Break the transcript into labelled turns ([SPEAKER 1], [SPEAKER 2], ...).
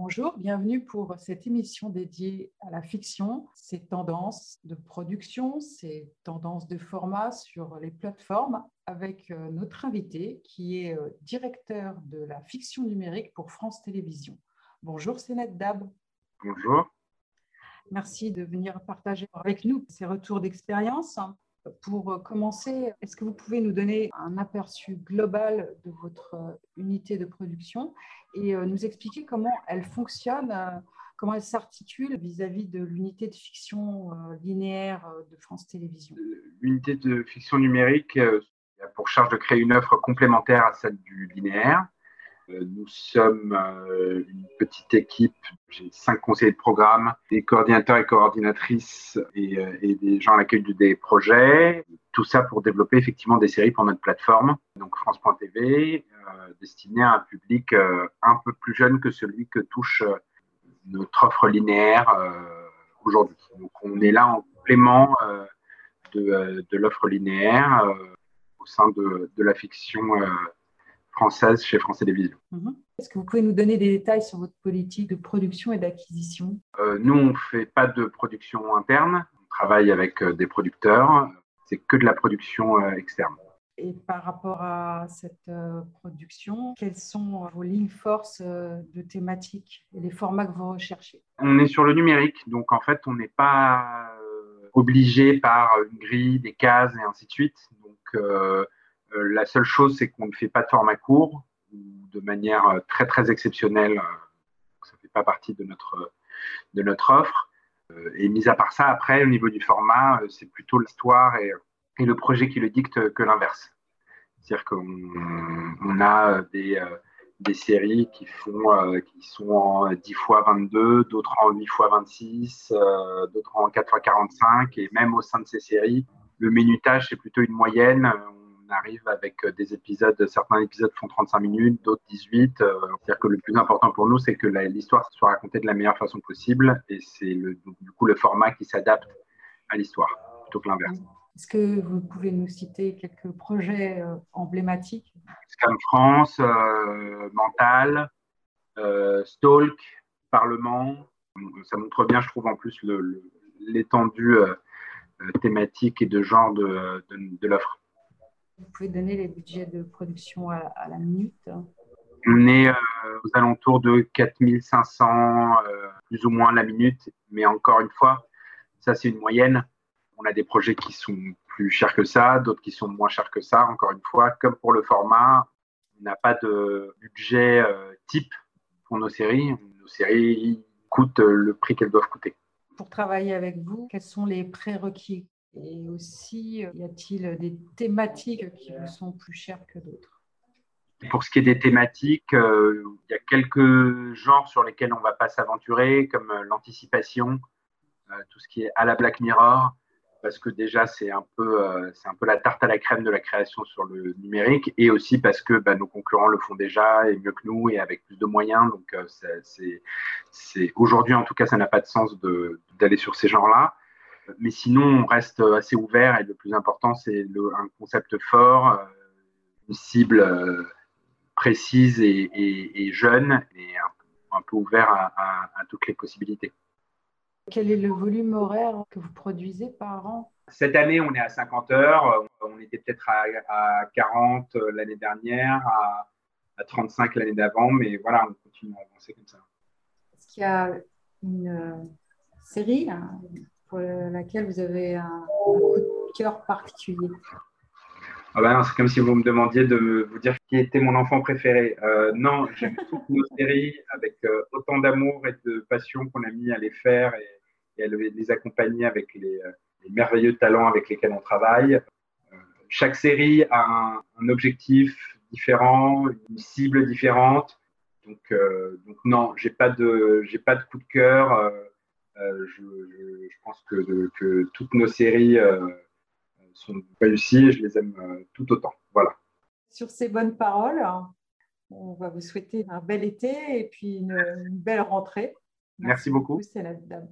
[SPEAKER 1] Bonjour, bienvenue pour cette émission dédiée à la fiction, ses tendances de production, ses tendances de format sur les plateformes, avec euh, notre invité qui est euh, directeur de la fiction numérique pour France Télévisions. Bonjour, Sénat Dab.
[SPEAKER 2] Bonjour.
[SPEAKER 1] Merci de venir partager avec nous ces retours d'expérience. Pour commencer, est-ce que vous pouvez nous donner un aperçu global de votre euh, unité de production et euh, nous expliquer comment elle fonctionne, euh, comment elle s'articule vis-à-vis de l'unité de fiction linéaire de France Télévisions?
[SPEAKER 2] L'unité de fiction numérique a pour charge de créer une offre complémentaire à celle du linéaire. Euh, nous sommes euh, une petite équipe, j'ai cinq conseillers de programme, des coordinateurs et coordinatrices et, euh, des gens à l'accueil des projets. Tout ça pour développer effectivement des séries pour notre plateforme, donc France.tv, destinée à un public un peu plus jeune que celui que touche notre offre linéaire aujourd'hui. Donc on est là en complément de, l'offre linéaire au sein de la fiction française chez France Télévisions.
[SPEAKER 1] Mhm. Est-ce que vous pouvez nous donner des détails sur votre politique de production et d'acquisition?
[SPEAKER 2] Euh, Nous, on ne fait pas de production interne. On travaille avec euh, des producteurs. C'est que de la production euh, externe.
[SPEAKER 1] Et par rapport à cette production, quelles sont vos lignes forces de thématiques et les formats que vous recherchez?
[SPEAKER 2] On est sur le numérique, donc en fait, on n'est pas obligé par une grille, des cases et ainsi de suite. Donc, euh, la seule chose, c'est qu'on ne fait pas de format court ou de manière euh, très très exceptionnelle. Euh, ça ne fait pas partie de notre, de notre offre. Et mis à part ça, après, au niveau du format, c'est plutôt l'histoire et, le projet qui le dicte que l'inverse. C'est-à-dire qu'on on a des, des, séries qui, font, qui sont en 10 fois 22, d'autres en 8 fois 26, d'autres en 4 fois 45. Et même au sein de ces séries, le minutage, c'est plutôt une moyenne on arrive avec euh, des épisodes, certains épisodes font 35 minutes, d'autres 18. Euh, c'est-à-dire que le plus important pour nous, c'est que l'histoire soit racontée de la meilleure façon possible et c'est du coup le format qui s'adapte à l'histoire plutôt que l'inverse.
[SPEAKER 1] Est-ce que vous pouvez nous citer quelques projets euh, emblématiques?
[SPEAKER 2] Scam France, Mental, Stalk, Parlement. Ça montre bien, je trouve, en plus l'étendue thématique et de genre de, de l'offre.
[SPEAKER 1] Vous pouvez donner les budgets de production à, la minute
[SPEAKER 2] On est euh, aux alentours de 4500, euh, plus ou moins la minute, mais encore une fois, ça c'est une moyenne. On a des projets qui sont plus chers que ça, d'autres qui sont moins chers que ça. Encore une fois, comme pour le format, on n'a pas de budget euh, type pour nos séries. Nos séries coûtent le prix qu'elles doivent coûter.
[SPEAKER 1] Pour travailler avec vous, quels sont les prérequis et aussi, y a-t-il des thématiques qui vous sont plus chères que d'autres?
[SPEAKER 2] Pour ce qui est des thématiques, euh, il y a quelques genres sur lesquels on ne va pas s'aventurer, comme euh, l'anticipation, euh, tout ce qui est à la Black Mirror, parce que déjà, c'est un, peu, un peu la tarte à la crème de la création sur le numérique, et aussi parce que bah, nos concurrents le font déjà, et mieux que nous, et avec plus de moyens. Donc, aujourd'hui, en tout cas, ça n'a pas de sens d'aller sur ces genres-là. Mais sinon, on reste assez ouvert et le plus important, c'est un concept fort, euh, une cible euh, précise et, jeune et un, peu ouvert à, toutes les possibilités.
[SPEAKER 1] Quel est le volume horaire que vous produisez par an?
[SPEAKER 2] Cette année, on est à 50 heures. On était peut-être à, 40 l'année dernière, à, à 35 l'année d'avant, mais voilà, on continue à avancer comme ça.
[SPEAKER 1] Est-ce qu'il y a une euh, série, pour laquelle vous avez un, coup de cœur particulier
[SPEAKER 2] ah ben c'est comme si vous me demandiez de vous dire qui était mon enfant préféré. Euh, non, j'aime toutes nos séries avec euh, autant d'amour et de passion qu'on a mis à les faire et, à les accompagner avec les, euh, les, merveilleux talents avec lesquels on travaille. chaque série a un, objectif différent, une cible différente. Donc, donc non, j'ai pas de j'ai pas de coup de cœur. Euh, je, pense que, toutes nos séries euh, sont réussies et je les aime euh, tout autant. Voilà.
[SPEAKER 1] Sur ces bonnes paroles, on va vous souhaiter un bel été et puis une, belle rentrée.
[SPEAKER 2] Merci, beaucoup.
[SPEAKER 1] C'est la dame.